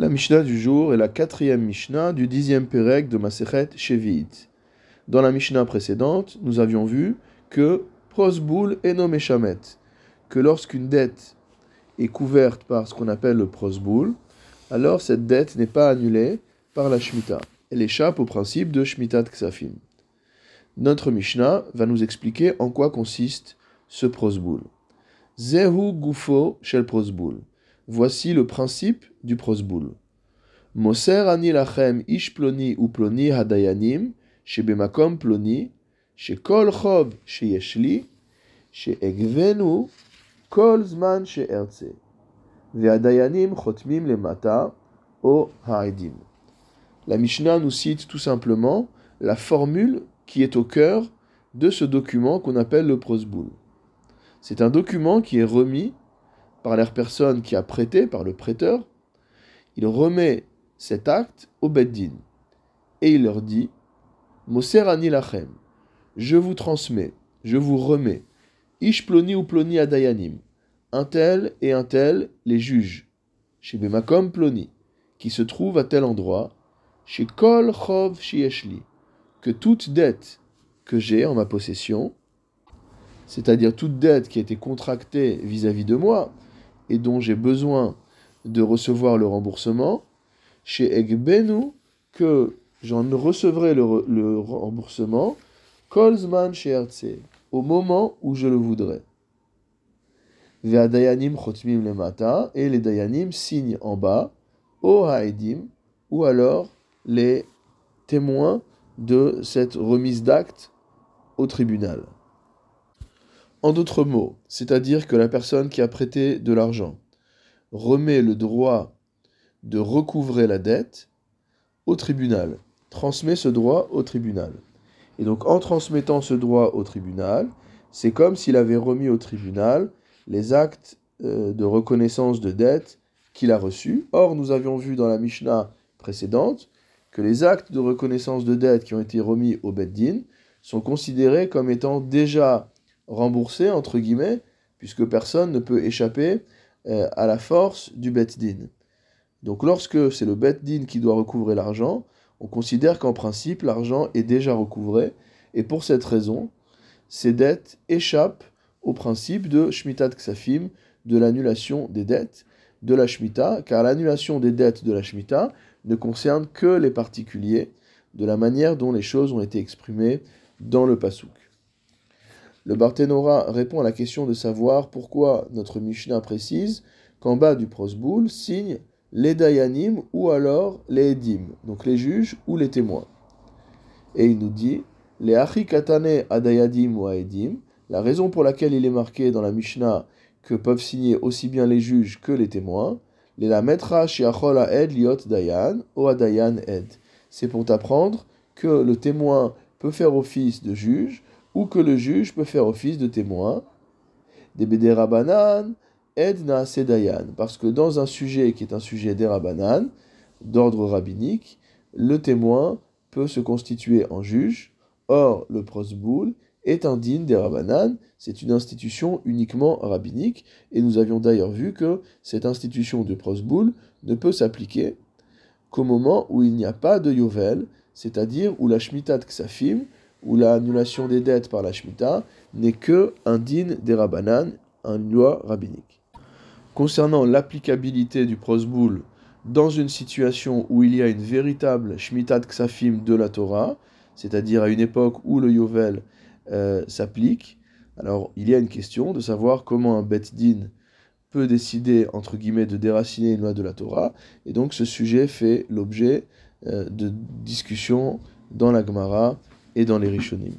La Mishnah du jour est la quatrième Mishnah du dixième Pérec de Masechet Shevi'it. Dans la Mishnah précédente, nous avions vu que prosboul est nommé que lorsqu'une dette est couverte par ce qu'on appelle le prosboul, alors cette dette n'est pas annulée par la Shemitah. Elle échappe au principe de Shmitat Ksafim. Notre Mishnah va nous expliquer en quoi consiste ce prosboul. Zehu gufo shel prosboul. Voici le principe du prosboul. Moser ani lachem ish ploni ou ploni hadayanim, shebemakom ploni, shekol chob sheyeshli, sheegvenu kol zman sheertze. Ve'adayanim chotmim lemata o ha'idim. La Mishnah nous cite tout simplement la formule qui est au cœur de ce document qu'on appelle le prosboul. C'est un document qui est remis par la personne qui a prêté, par le prêteur. Il remet cet acte au Beddin et il leur dit Moserani lachem, je vous transmets, je vous remets, ish ploni ou ploni adayanim, un tel et un tel les juges, chez Bemakom ploni, qui se trouve à tel endroit, chez Kol Chov Shieshli, que toute dette que j'ai en ma possession, c'est-à-dire toute dette qui a été contractée vis-à-vis de moi et dont j'ai besoin de recevoir le remboursement, chez Egbenu, que j'en recevrai le, remboursement, Kolzman chez au moment où je le voudrais. Et les dayanim signent en bas, o haedim, ou alors les témoins de cette remise d'acte au tribunal. En d'autres mots, c'est-à-dire que la personne qui a prêté de l'argent remet le droit de recouvrer la dette au tribunal, transmet ce droit au tribunal. Et donc en transmettant ce droit au tribunal, c'est comme s'il avait remis au tribunal les actes euh, de reconnaissance de dette qu'il a reçus. Or, nous avions vu dans la Mishnah précédente que les actes de reconnaissance de dette qui ont été remis au Beddin sont considérés comme étant déjà remboursés, entre guillemets, puisque personne ne peut échapper euh, à la force du Beddin. Donc lorsque c'est le Beddin qui doit recouvrer l'argent, on considère qu'en principe l'argent est déjà recouvré, et pour cette raison, ces dettes échappent au principe de Shmitat Ksafim, de l'annulation des dettes de la Shemitah, car l'annulation des dettes de la Shemitah ne concerne que les particuliers, de la manière dont les choses ont été exprimées dans le Pasuk. Le Barthénora répond à la question de savoir pourquoi notre Mishnah précise qu'en bas du prosboul signe les Dayanim ou alors les Edim, donc les juges ou les témoins. Et il nous dit les Achikatane Adayadim ou Aedim, la raison pour laquelle il est marqué dans la Mishnah que peuvent signer aussi bien les juges que les témoins, les la metra ed liot dayan ou adayan ed. C'est pour t'apprendre que le témoin peut faire office de juge ou que le juge peut faire office de témoin. Des bederabanan ed na dayan. Parce que dans un sujet qui est un sujet d'erabanan, d'ordre rabbinique, le témoin peut se constituer en juge. Or, le prosboul est un din des Rabbanan, c'est une institution uniquement rabbinique, et nous avions d'ailleurs vu que cette institution de prosboul ne peut s'appliquer qu'au moment où il n'y a pas de yovel, c'est-à-dire où la Shemitah Ksafim, où l'annulation des dettes par la Shemitah, n'est que un din des Rabbanan, une loi rabbinique. Concernant l'applicabilité du prosboul dans une situation où il y a une véritable Shemitah Ksafim de la Torah, c'est-à-dire à une époque où le Yovel euh, s'applique. Alors, il y a une question de savoir comment un Bet Din peut décider, entre guillemets, de déraciner une loi de la Torah. Et donc, ce sujet fait l'objet euh, de discussions dans la Gemara et dans les Rishonim.